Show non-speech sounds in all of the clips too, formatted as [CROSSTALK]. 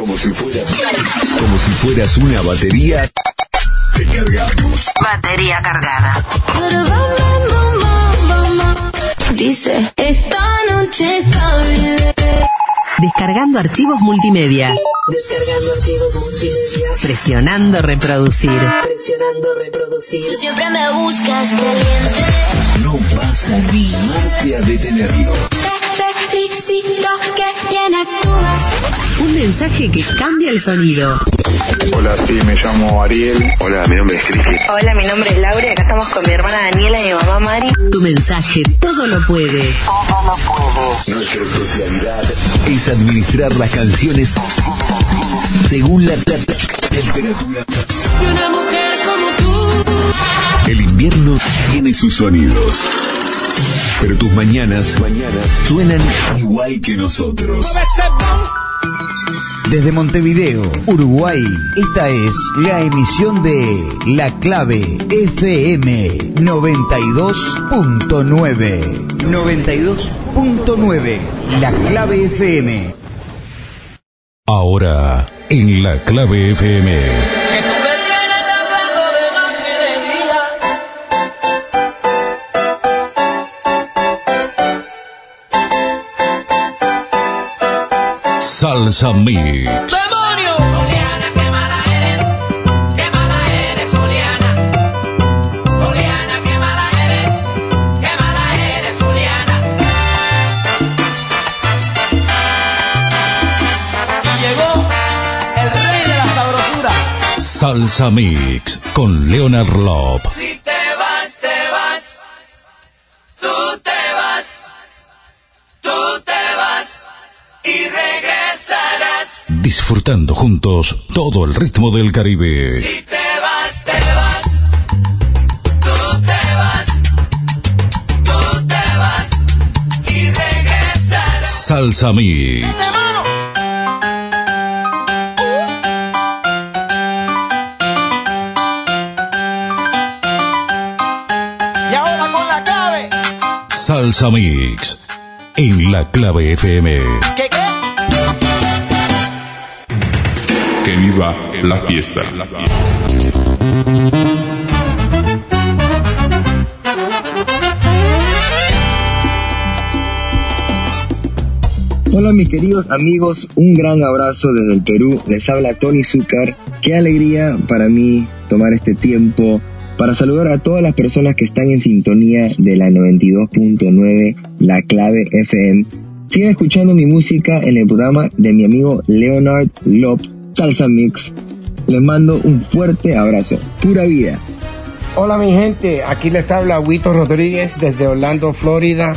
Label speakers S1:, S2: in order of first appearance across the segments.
S1: Como si fueras, como si fueras una batería, te cargamos.
S2: Batería cargada.
S3: Dice, esta noche está bien.
S2: Descargando archivos multimedia.
S3: Descargando archivos multimedia.
S2: Presionando reproducir.
S3: Presionando reproducir. Tú siempre me buscas caliente.
S1: No vas a animarte a detenerlo.
S3: Te felicito que bien actúas.
S2: Un mensaje que cambia el sonido.
S4: Hola, sí, me llamo Ariel.
S1: Hola, mi nombre es Cristi.
S5: Hola, mi nombre es Laura y acá estamos con mi hermana Daniela y mi mamá Mari.
S2: Tu mensaje todo lo puede.
S1: Nuestra especialidad es administrar las canciones según la te- temperatura.
S3: Y una mujer como tú.
S1: El invierno tiene sus sonidos. Pero tus mañanas, mañanas suenan igual que nosotros.
S6: Desde Montevideo, Uruguay, esta es la emisión de La Clave FM 92.9. 92.9, La Clave FM.
S7: Ahora, en la clave FM.
S3: De
S8: la sabrosura.
S7: Salsa Mix con Leonard Lop. Disfrutando juntos todo el ritmo del Caribe.
S9: Si te vas, te vas, tú te vas, tú te vas y regresarás.
S7: Salsa Mix.
S8: Y ahora con la clave.
S7: Salsa Mix. En la clave FM.
S8: ¿Qué qué?
S4: Que viva la fiesta.
S10: Hola mis queridos amigos, un gran abrazo desde el Perú, les habla Tony Zúcar, qué alegría para mí tomar este tiempo para saludar a todas las personas que están en sintonía de la 92.9, la clave FM. Sigan escuchando mi música en el programa de mi amigo Leonard Lop, Salsa Mix. Les mando un fuerte abrazo, pura vida.
S11: Hola mi gente, aquí les habla Huito Rodríguez desde Orlando, Florida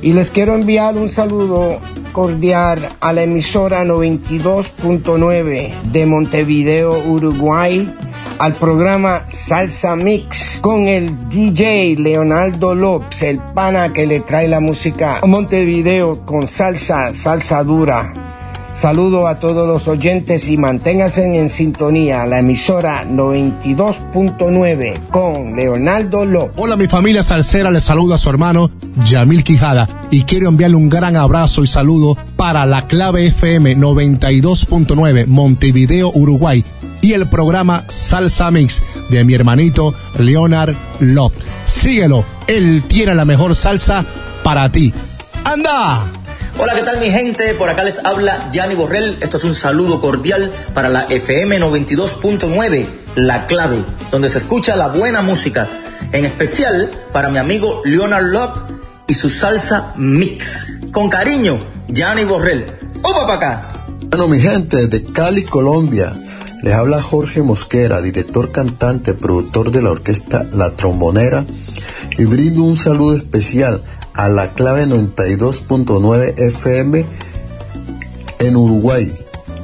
S11: y les quiero enviar un saludo cordial a la emisora 92.9 de Montevideo, Uruguay, al programa Salsa Mix con el DJ Leonardo López, el pana que le trae la música a Montevideo con salsa, salsa dura. Saludo a todos los oyentes y manténganse en sintonía la emisora 92.9 con Leonardo López.
S12: Hola mi familia salsera, les saluda a su hermano Yamil Quijada y quiero enviarle un gran abrazo y saludo para la clave FM 92.9 Montevideo, Uruguay y el programa Salsa Mix de mi hermanito Leonard Lop. Síguelo, él tiene la mejor salsa para ti. ¡Anda!
S13: Hola, ¿qué tal mi gente? Por acá les habla Gianni Borrell. Esto es un saludo cordial para la FM 92.9, La Clave, donde se escucha la buena música. En especial para mi amigo Leonard Locke y su salsa mix. Con cariño, Gianni Borrell. ¡Opa para acá!
S14: Bueno, mi gente, de Cali, Colombia, les habla Jorge Mosquera, director cantante, productor de la orquesta La Trombonera, y brindo un saludo especial a la clave 92.9 FM en Uruguay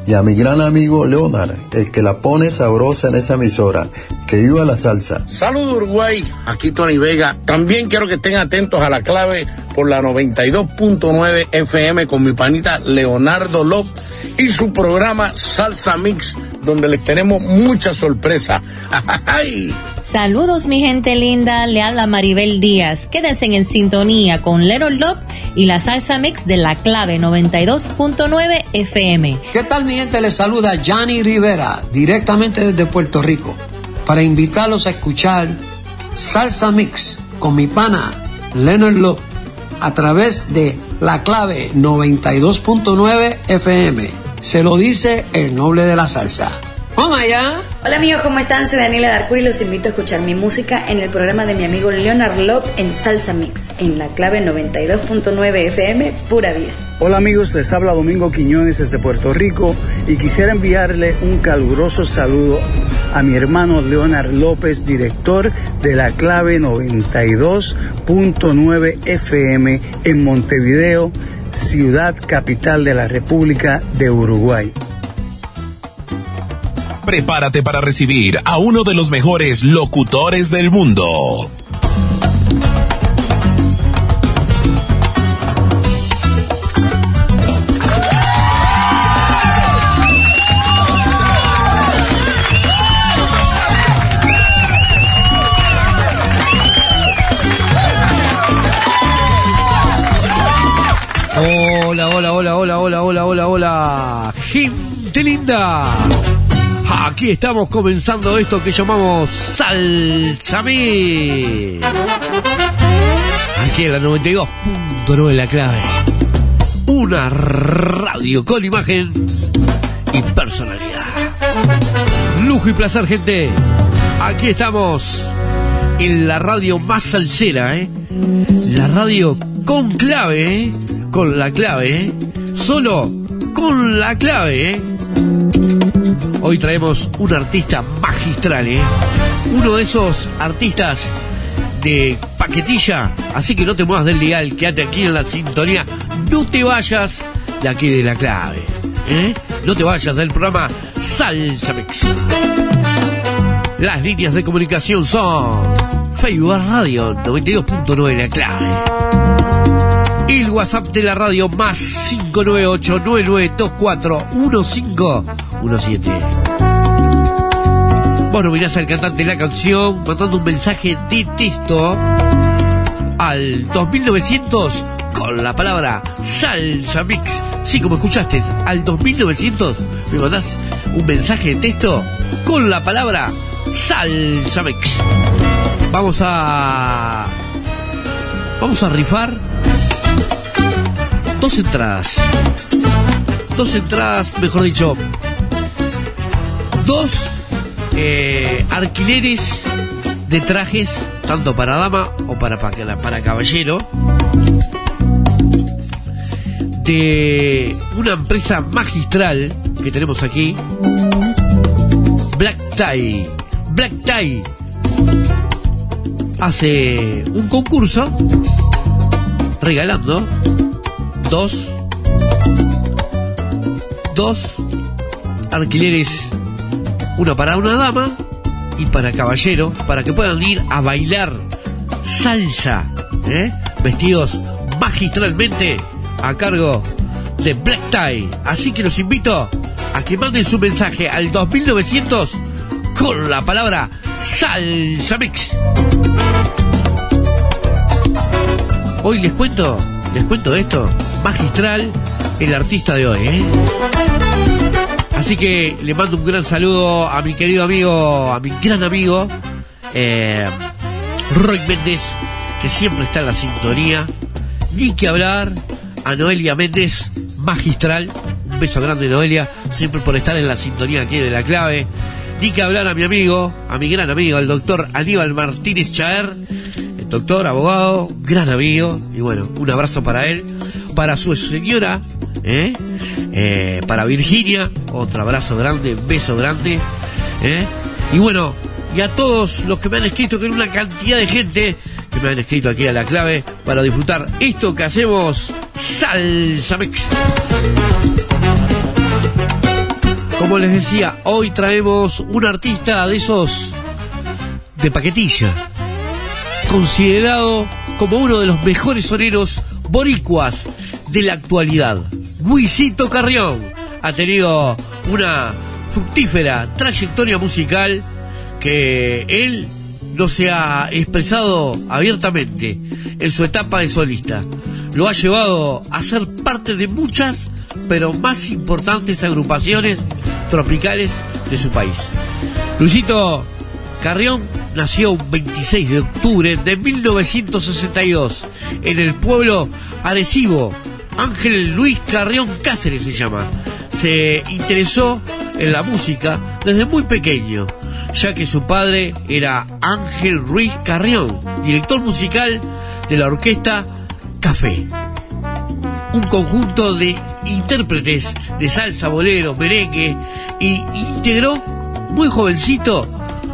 S14: y a mi gran amigo Leonard, el que la pone sabrosa en esa emisora. Que viva la salsa.
S11: Saludos Uruguay, aquí Tony Vega. También quiero que estén atentos a la clave por la 92.9 FM con mi panita Leonardo López y su programa Salsa Mix, donde les tenemos mucha sorpresa. [LAUGHS] ¡Ay!
S15: Saludos mi gente linda, le habla Maribel Díaz. Quédense en sintonía con Little Love y la salsa mix de la clave 92.9 FM.
S16: ¿Qué tal mi gente? Les saluda Johnny Rivera, directamente desde Puerto Rico, para invitarlos a escuchar Salsa Mix con mi pana Leonard Love a través de la clave 92.9 FM. Se lo dice el noble de la salsa. ¡Vamos allá!
S5: Hola amigos, ¿cómo están? Soy Daniela Darcuri y los invito a escuchar mi música en el programa de mi amigo Leonard Love en Salsa Mix, en la clave 92.9 FM, pura vida.
S17: Hola amigos, les habla Domingo Quiñones desde Puerto Rico y quisiera enviarle un caluroso saludo a mi hermano Leonard López, director de la clave 92.9 FM en Montevideo, ciudad capital de la República de Uruguay.
S9: Prepárate para recibir a uno de los mejores locutores del mundo.
S18: Hola, hola, hola, hola, hola, hola, hola, hola. Gente linda. Aquí estamos comenzando esto que llamamos Salsa Mix. Aquí en la 92.9 la clave. Una radio con imagen y personalidad. Lujo y placer, gente. Aquí estamos en la radio más salsera, ¿eh? La radio con clave, ¿eh? Con la clave, ¿eh? Solo con la clave, ¿eh? Hoy traemos un artista magistral, ¿eh? Uno de esos artistas de paquetilla. Así que no te muevas del dial, quédate aquí en la sintonía. No te vayas de aquí de la clave, ¿eh? No te vayas del programa Salsa Mix. Las líneas de comunicación son Facebook Radio 92.9 La Clave. El WhatsApp de la radio más 598-9924-1517. Vos nominás al cantante de la canción mandando un mensaje de texto al 2900 con la palabra Salsa Mix. Sí, como escuchaste, al 2900 me mandás un mensaje de texto con la palabra Salsa Mix. Vamos a... Vamos a rifar dos entradas. Dos entradas, mejor dicho, dos eh, alquileres de trajes, tanto para dama o para, para, para caballero, de una empresa magistral que tenemos aquí, Black Tie. Black Tie hace un concurso regalando dos dos alquileres uno para una dama y para caballero para que puedan ir a bailar salsa ¿eh? vestidos magistralmente a cargo de Black Tie así que los invito a que manden su mensaje al 2900 con la palabra salsa mix hoy les cuento les cuento esto magistral el artista de hoy. ¿eh? Así que le mando un gran saludo a mi querido amigo, a mi gran amigo, eh, Roy Méndez, que siempre está en la sintonía. Ni que hablar a Noelia Méndez, magistral. Un beso grande, Noelia, siempre por estar en la sintonía aquí de la clave. Ni que hablar a mi amigo, a mi gran amigo, al doctor Aníbal Martínez Chaer, el doctor, abogado, gran amigo. Y bueno, un abrazo para él para su señora, ¿eh? Eh, para Virginia, otro abrazo grande, beso grande, ¿eh? y bueno, y a todos los que me han escrito, que es una cantidad de gente que me han escrito aquí a la clave para disfrutar esto que hacemos Salsa Mix. Como les decía, hoy traemos un artista de esos de paquetilla, considerado como uno de los mejores soneros boricuas de la actualidad. Luisito Carrión, ha tenido una fructífera trayectoria musical que él no se ha expresado abiertamente en su etapa de solista. Lo ha llevado a ser parte de muchas, pero más importantes agrupaciones tropicales de su país. Luisito Carrión nació un 26 de octubre de 1962 en el pueblo Arecibo. Ángel Luis Carrión Cáceres se llama. Se interesó en la música desde muy pequeño, ya que su padre era Ángel Ruiz Carrión, director musical de la orquesta Café. Un conjunto de intérpretes de salsa, bolero, merengue y integró muy jovencito,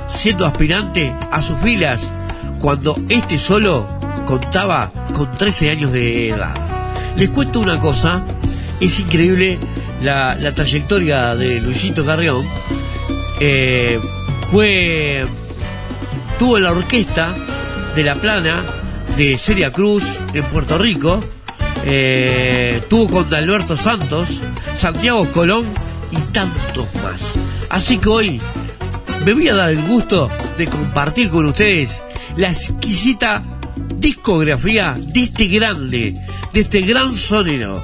S18: siendo aspirante a sus filas, cuando este solo contaba con 13 años de edad. Les cuento una cosa, es increíble la, trayectoria de Luisito Carrión. Eh, fue, tuvo la orquesta de La Plana de Celia Cruz en Puerto Rico, eh, tuvo con Alberto Santos, Santiago Colón y tantos más. Así que hoy me voy a dar el gusto de compartir con ustedes la exquisita discografía de este grande, de este gran sonero,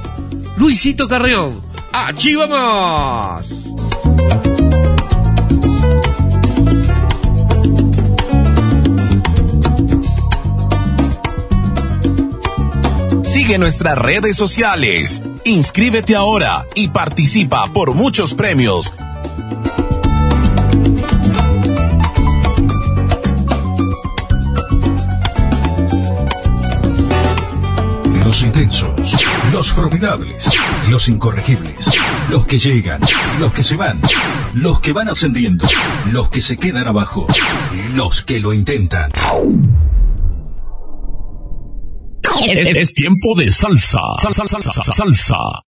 S18: Luisito Carrión. ¡Allí vamos!
S9: Sigue nuestras redes sociales. Inscríbete ahora y participa por muchos premios.
S7: Los formidables, los incorregibles, los que llegan, los que se van, los que van ascendiendo, los que se quedan abajo, los que lo intentan.
S19: Es, es tiempo de salsa. Salsa, salsa, salsa, salsa.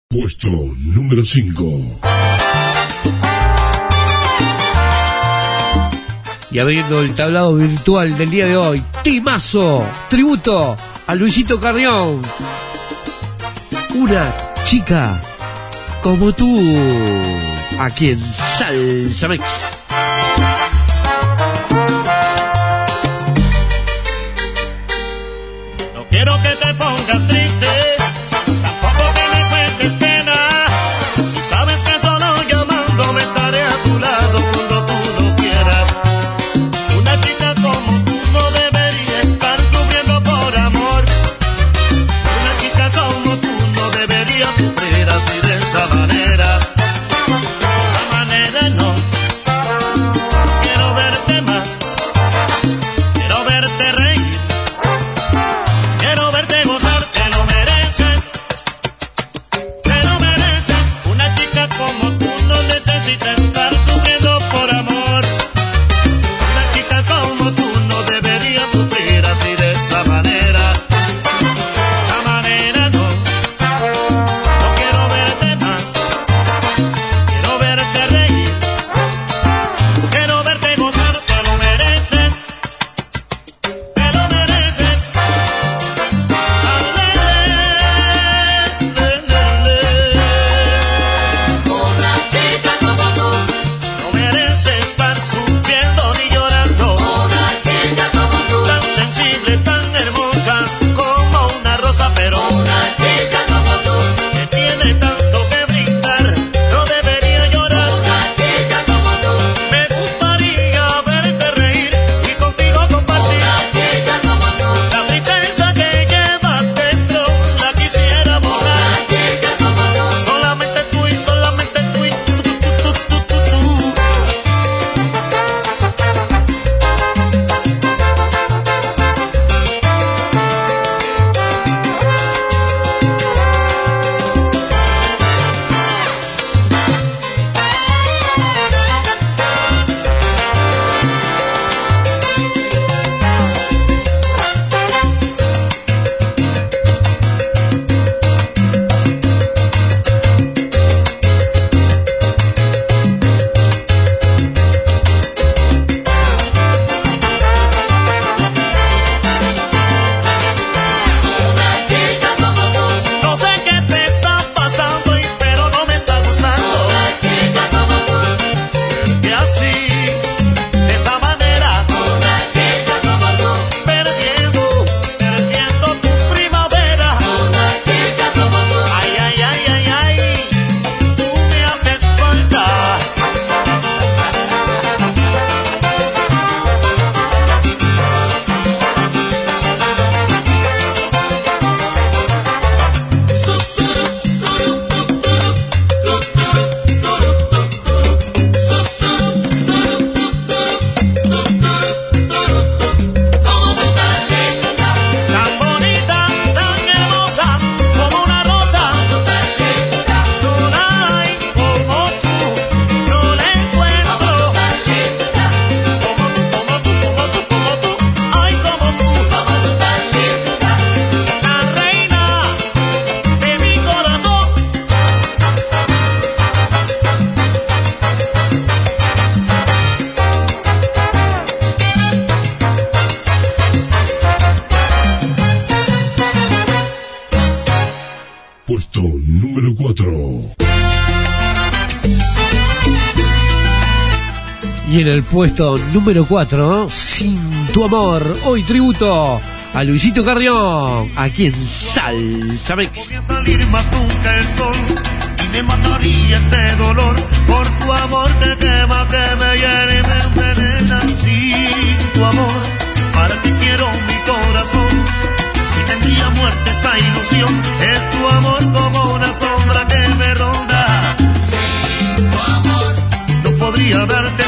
S8: Puesto número 5.
S18: Y abriendo el tablado virtual del día de hoy, Timazo, tributo a Luisito Carrión. Una chica como tú, aquí en Salsa Mix. el puesto número 4. Sin tu amor. Hoy tributo a Luisito Carrión, aquí en Salsa
S20: Mex. salir más nunca el sol y me mataría este dolor. Por tu amor te quema, que me llena y me envenena. Sin tu amor, para ti quiero mi corazón. Si tendría muerte esta ilusión, es tu amor como una sombra que me ronda. Sin tu amor, no podría darte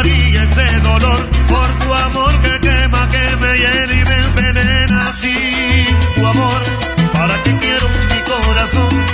S20: María, ese dolor por tu amor que quema, que me hiela y me envenena así. Tu amor, para ti quiero mi corazón.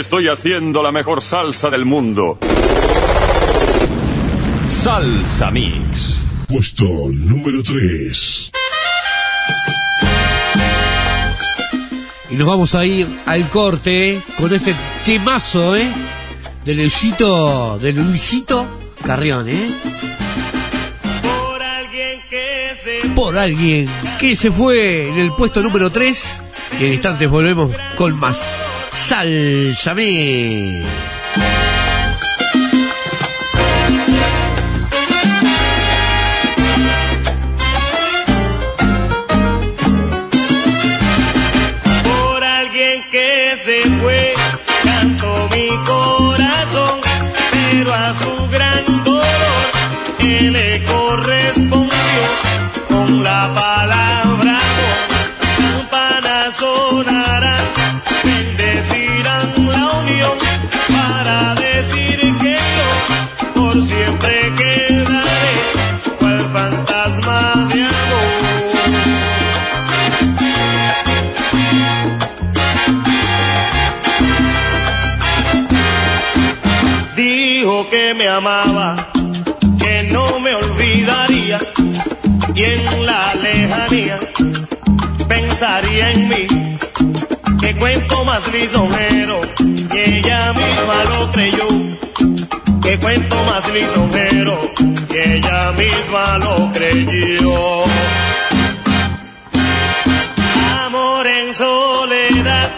S21: Estoy haciendo la mejor salsa del mundo. Salsa Mix.
S8: Puesto número 3.
S18: Y nos vamos a ir al corte con este temazo, ¿eh? De Luisito, de Luisito Carrión, ¿eh? Por alguien que se, Por alguien que se fue en el puesto número 3. Y en instantes volvemos con más. Salsa Mix.
S20: Que me amaba, que no me olvidaría y en la lejanía pensaría en mí. Que cuento más lisonjero y ella misma lo creyó. Que cuento más lisonjero y ella misma lo creyó. Amor en soledad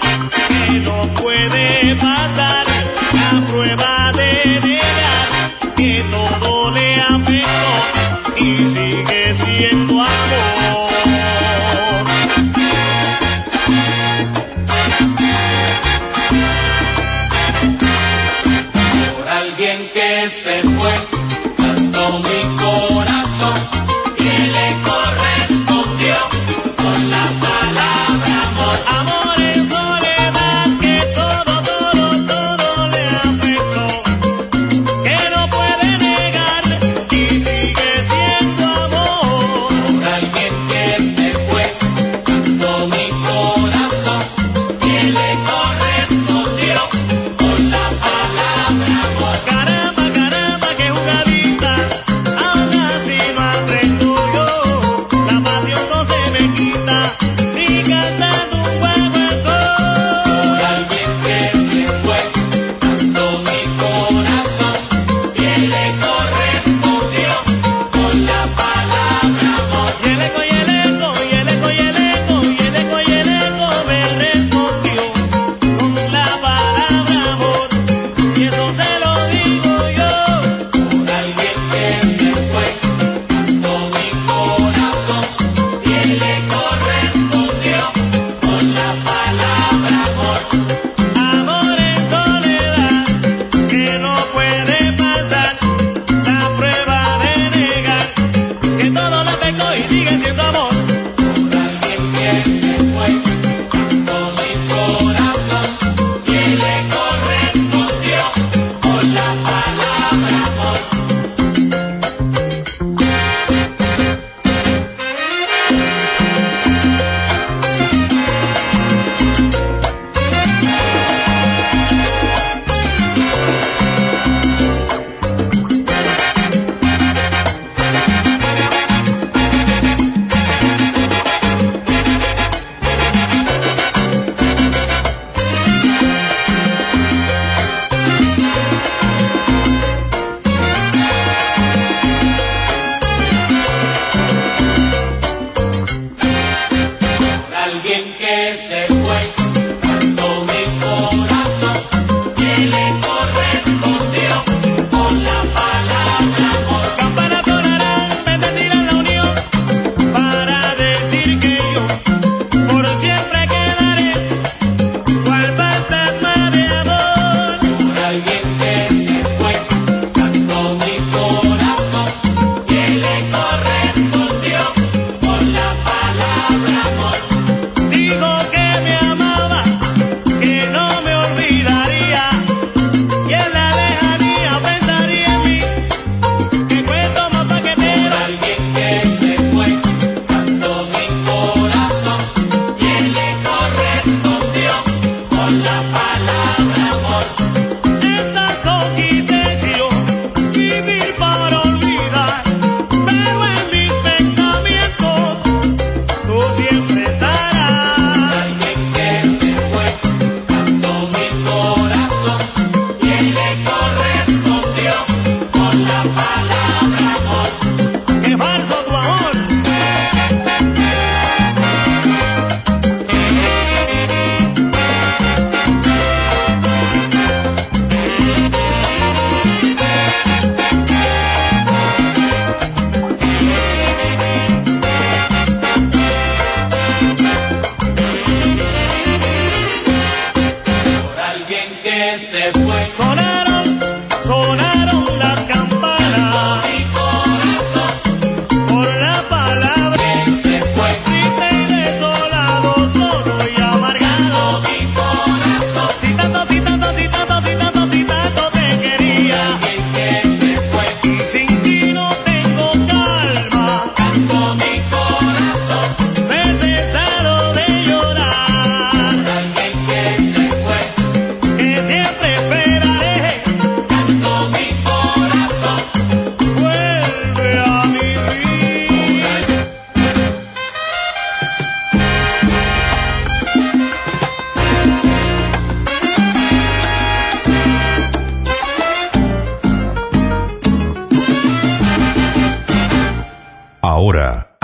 S22: se fue. Con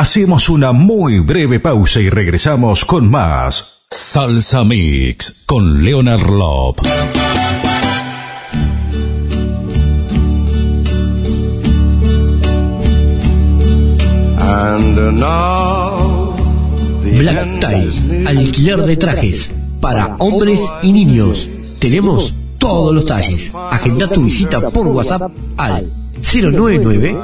S7: hacemos una muy breve pausa y regresamos con más Salsa Mix con Leonard Lop.
S18: Black Tie, alquiler de trajes para hombres y niños. Tenemos todos los talles. Agenda tu visita por WhatsApp al 099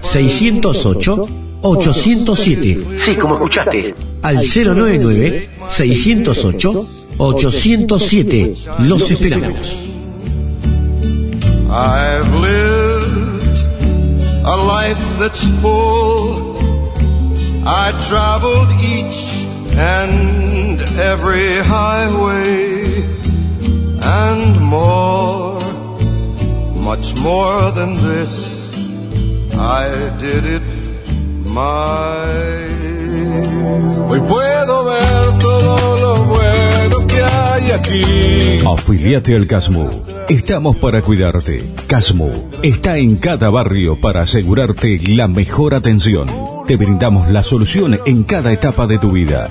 S18: 608 807. Sí, como escuchaste. Al 099 608 807. Los esperamos.
S23: I've lived a life that's full. I traveled each and every highway and more, much more than this. I did it Hoy puedo ver todo lo bueno que hay aquí.
S7: Afiliate al Casmo. Estamos para cuidarte. Casmo está en cada barrio para asegurarte la mejor atención. Te brindamos la solución en cada etapa de tu vida.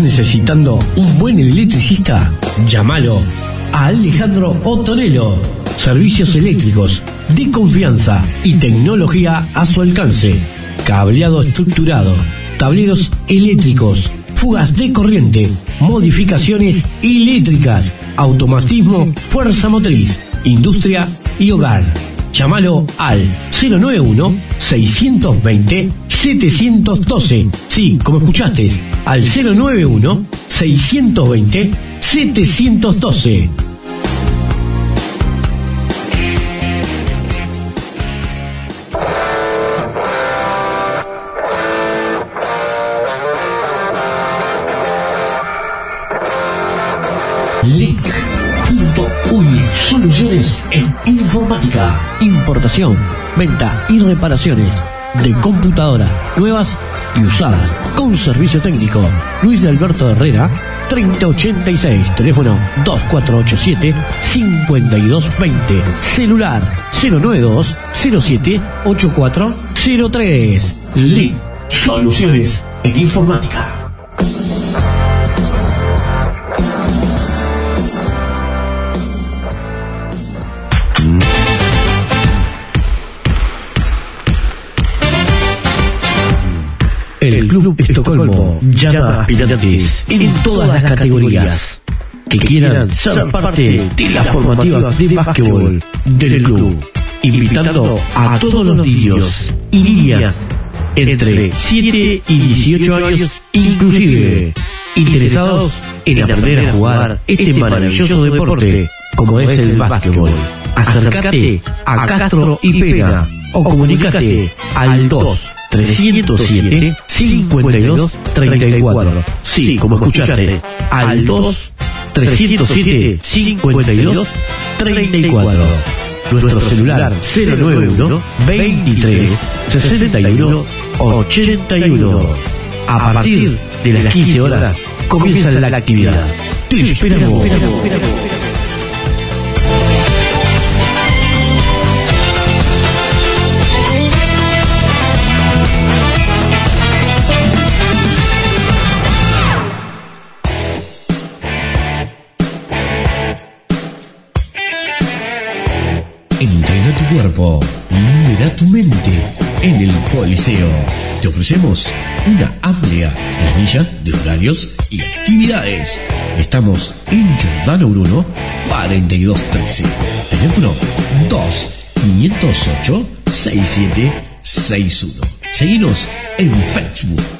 S18: ¿Estás necesitando un buen electricista? Llámalo a Alejandro Otonelo. Servicios eléctricos de confianza y tecnología a su alcance. Cableado estructurado, tableros eléctricos, fugas de corriente, modificaciones eléctricas, automatismo, fuerza motriz, industria y hogar. Llámalo al 091 620 712. Sí, como escuchaste, al 091 620 712. Link.ui Soluciones en informática, importación, venta y reparaciones de computadora nuevas y usadas con servicio técnico. Luis de Alberto Herrera 3086, teléfono 2487 5220, celular 092 07 8403. Link Soluciones en informática. El Club Estocolmo llama a aspirantes en todas las categorías. que quieran ser parte de la formativa de básquetbol del club, invitando a todos los niños y niñas entre 7 y 18 años inclusive, interesados en aprender a jugar este maravilloso deporte como es el básquetbol. Acércate a Castro y Pena o comunícate al 2 307 52 34. Sí, como escuchaste, al 2 307 52 34. Nuestro celular 091 23 61 81. A partir de las 15 horas comienza la actividad. Te esperamos. Cuerpo, libera tu mente en el Coliseo. Te ofrecemos una amplia planilla de horarios y actividades. Estamos en Giordano Bruno 4213. Teléfono 2 508 6761. Seguinos en Facebook.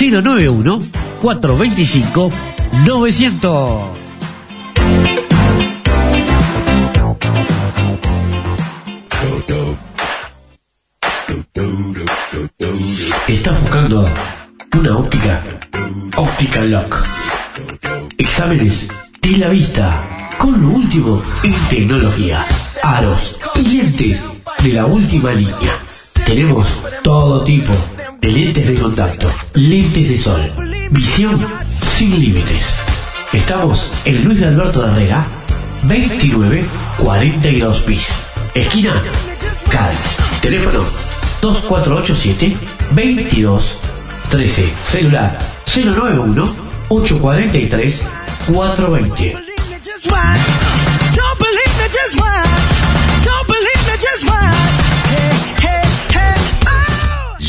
S18: 091 425 900. ¿Estás buscando una óptica? Óptica Lock. Exámenes de la vista con lo último en tecnología. Aros y lentes de la última línea. Tenemos todo tipo lentes de contacto, lentes de sol, visión sin límites. Estamos en Luis de Alberto de Herrera, 2942 bis. Esquina Cádiz. Teléfono 2487 22 13. Celular 091 843 420.
S22: Just watch. Don't believe me, just watch. Don't believe me, just watch.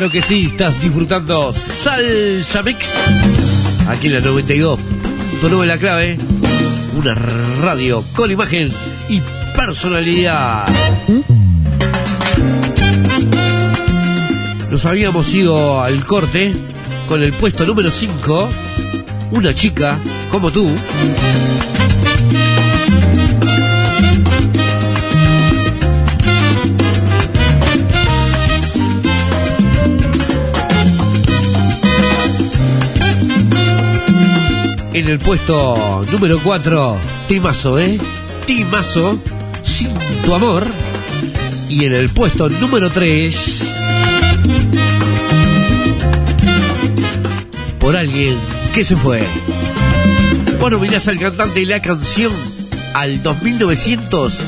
S18: Claro que sí, estás disfrutando Salsa Mix aquí en la 92.9 La Clave, una radio con imagen y personalidad. Nos habíamos ido al corte con el puesto número 5, una chica como tú. En el puesto número 4, Timazo, ¿eh? Timazo, sin tu amor. Y en el puesto número 3, por alguien que se fue. Vos nominás al cantante y la canción al 2900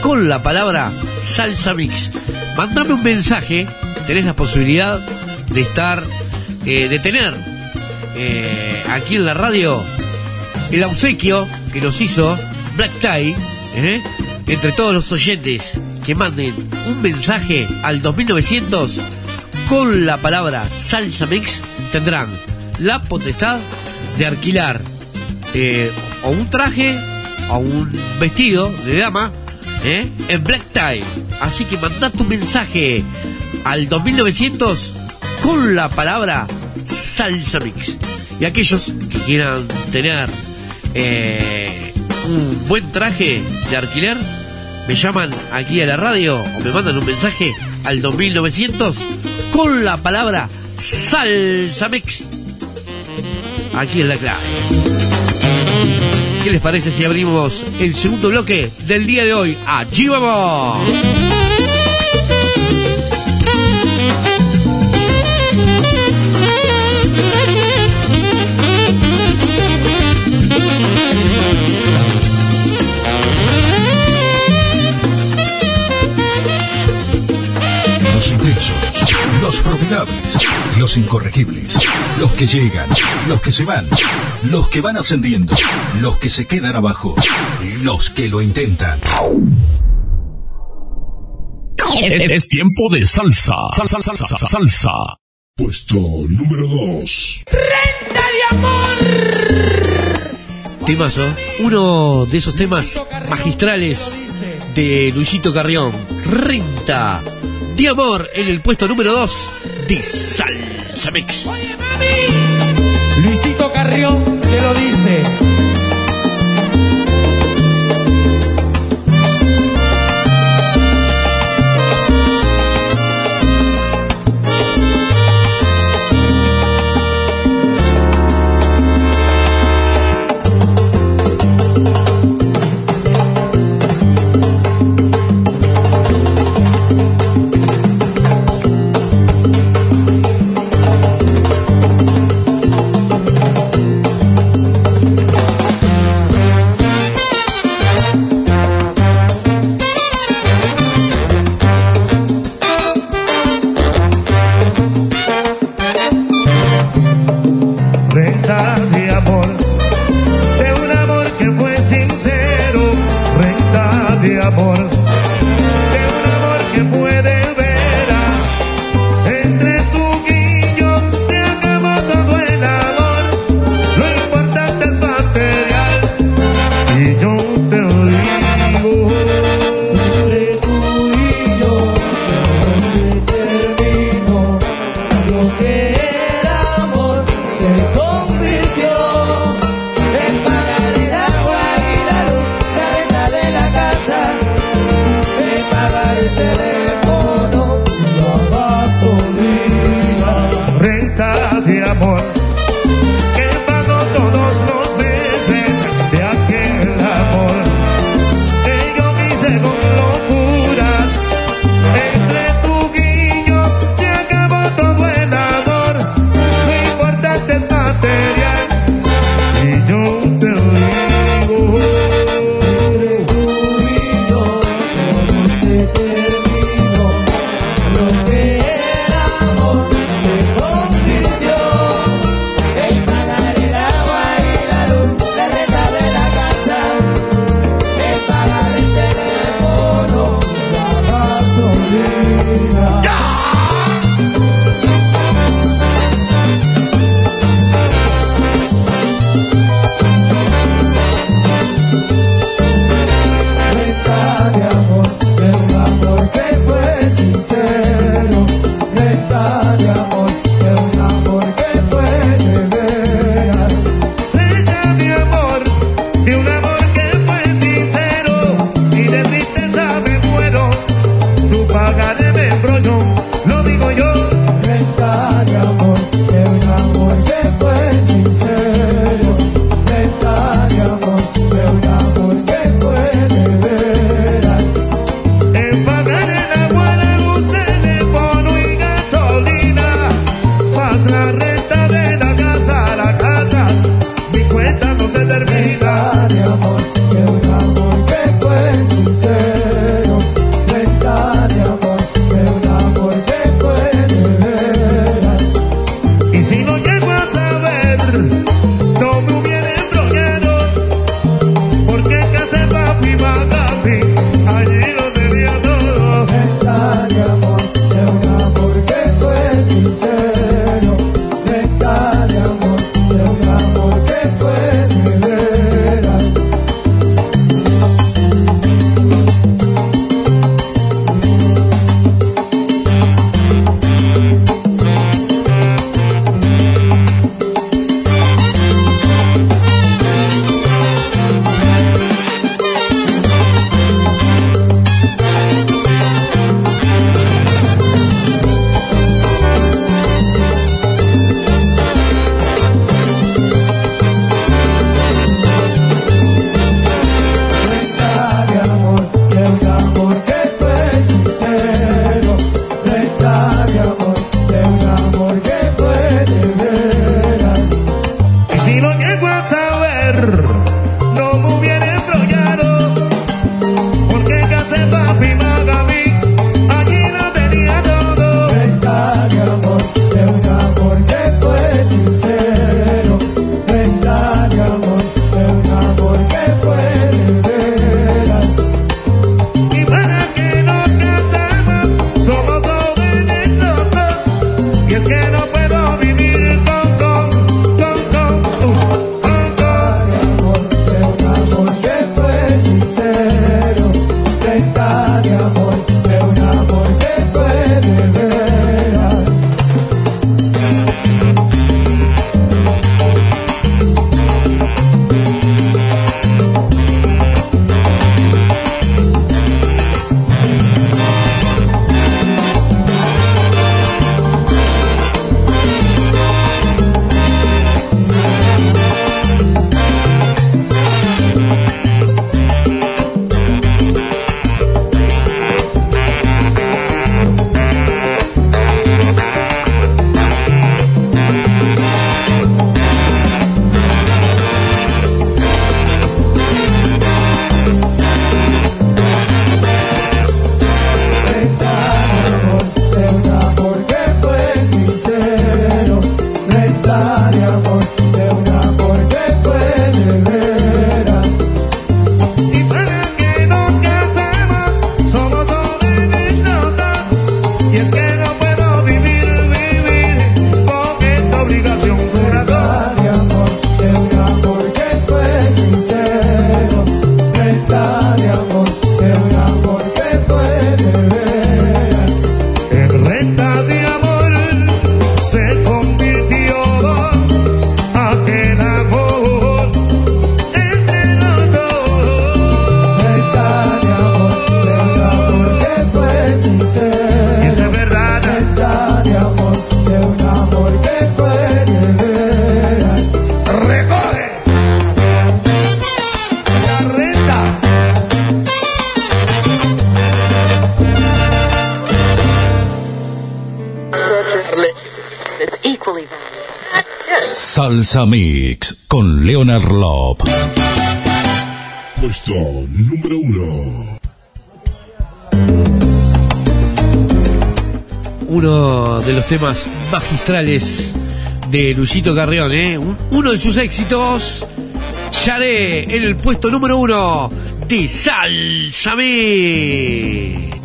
S18: con la palabra Salsa Mix. Mandame un mensaje, tenés la posibilidad de estar, eh, de tener eh, aquí en la radio el obsequio que nos hizo Black Tie, ¿eh? entre todos los oyentes que manden un mensaje al 2900 con la palabra salsa mix, tendrán la potestad de alquilar eh, o un traje o un vestido de dama en Black Tie. Así que manda tu mensaje al 2900 con la palabra salsa mix. Y aquellos que quieran tener eh, un buen traje de alquiler, me llaman aquí a la radio o me mandan un mensaje al 2900 con la palabra salsa mix. Aquí en la clave. ¿Qué les parece si abrimos el segundo bloque del día de hoy? ¡Allí vamos!
S7: Los formidables, los incorregibles, los que llegan, los que se van, los que van ascendiendo, los que se quedan abajo, los que lo intentan.
S19: Es, es tiempo de salsa. Salsa, salsa, salsa, salsa.
S8: Puesto número 2.
S22: Prende
S18: Temazo. Uno de esos temas magistrales de Luisito Carrión. Rinta de amor en el puesto número 2 de Salsa Mix.
S22: Luisito Carrión te lo dice.
S7: Salsa Mix con Leonard Lop.
S8: Puesto número uno.
S22: Uno de los temas magistrales de Luisito Carrión, ¿eh? uno de sus éxitos. Yaré en el puesto número uno de Salsa Mix.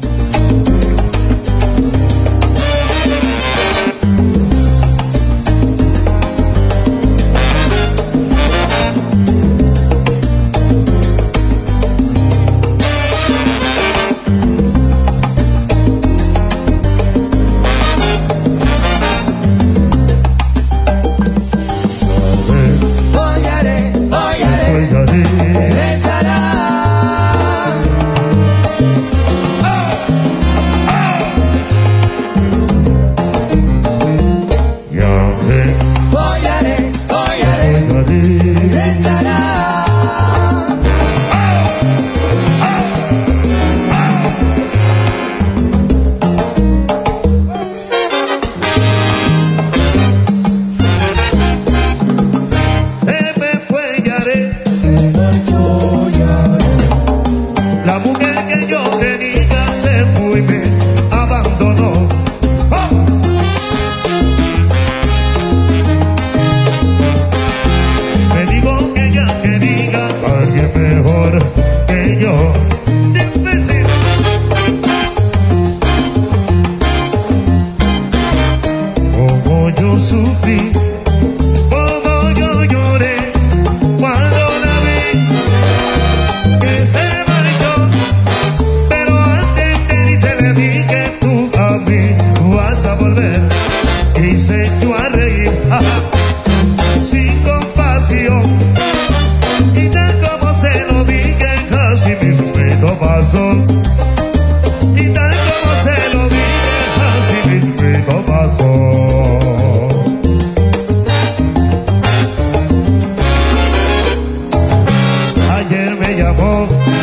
S24: me
S18: llamó.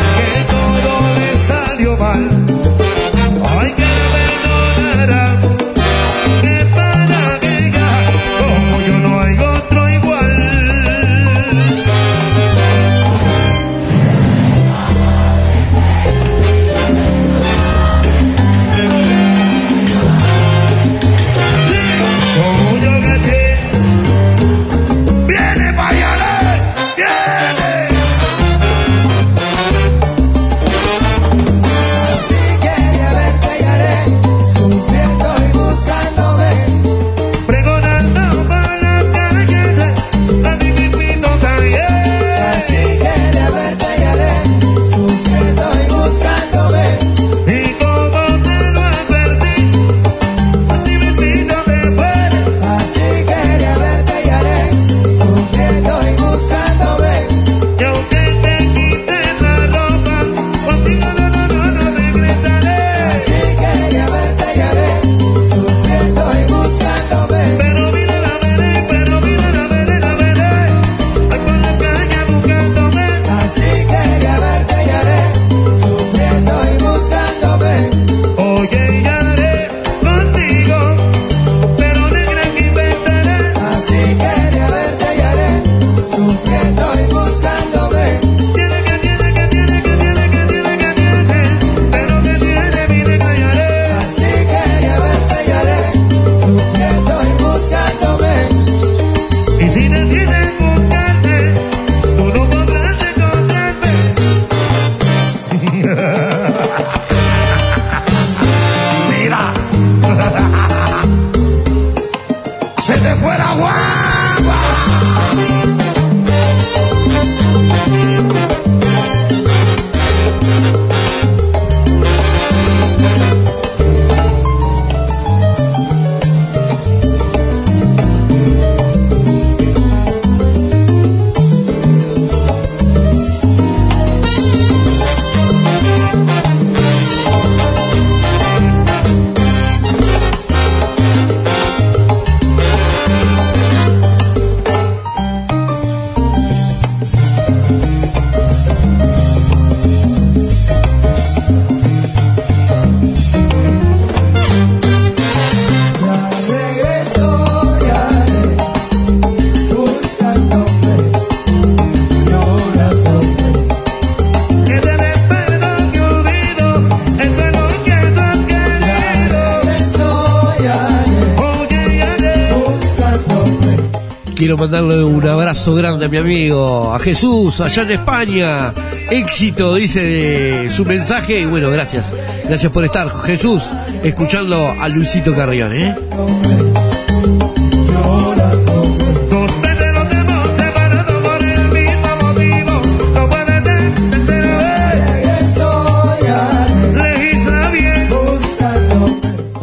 S18: Mandarle un abrazo grande a mi amigo, a Jesús, allá en España. Éxito, dice su mensaje. Y bueno, gracias. Gracias por estar, Jesús, escuchando a Luisito Carrión, ¿eh?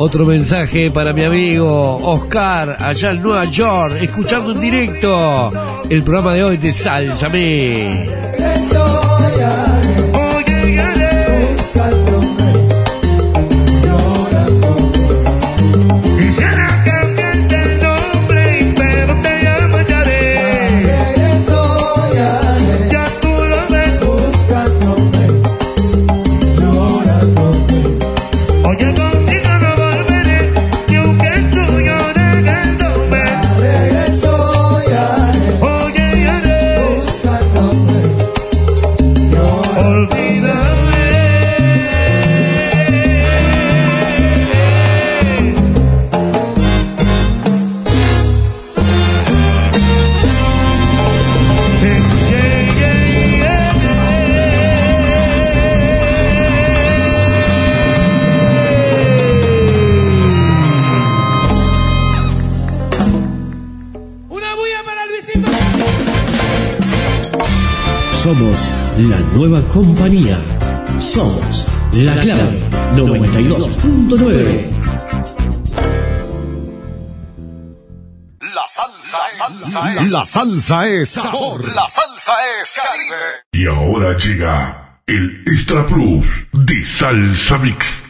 S18: Otro mensaje para mi amigo Oscar, allá en Nueva York, escuchando en directo el programa de hoy de Sálzame.
S25: Nueva compañía. Somos la clave 92.9.
S7: La salsa, salsa es, la salsa es sabor, la salsa es Caribe.
S8: Y ahora llega el Extra Plus de Salsa Mix.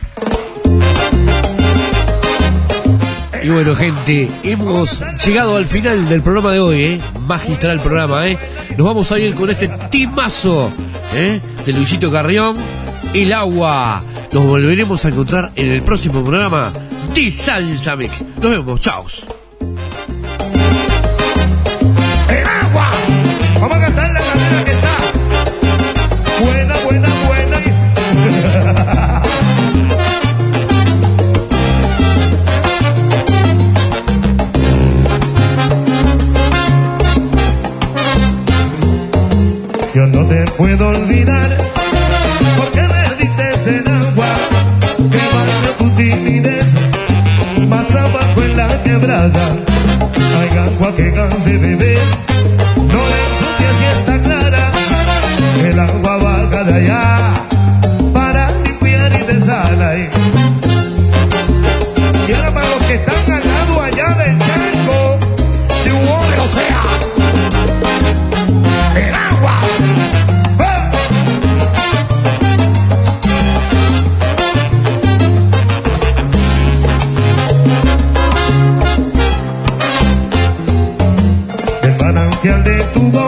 S18: Y bueno, gente, hemos llegado al final del programa de hoy, ¿eh? Magistral programa, ¿eh? Nos vamos a ir con este timazo, ¿eh? De Luisito Carrión, El Agua. Nos volveremos a encontrar en el próximo programa de Salsa Mix. Nos vemos, chao.
S22: El agua. Vamos a puedo olvidar
S7: tumba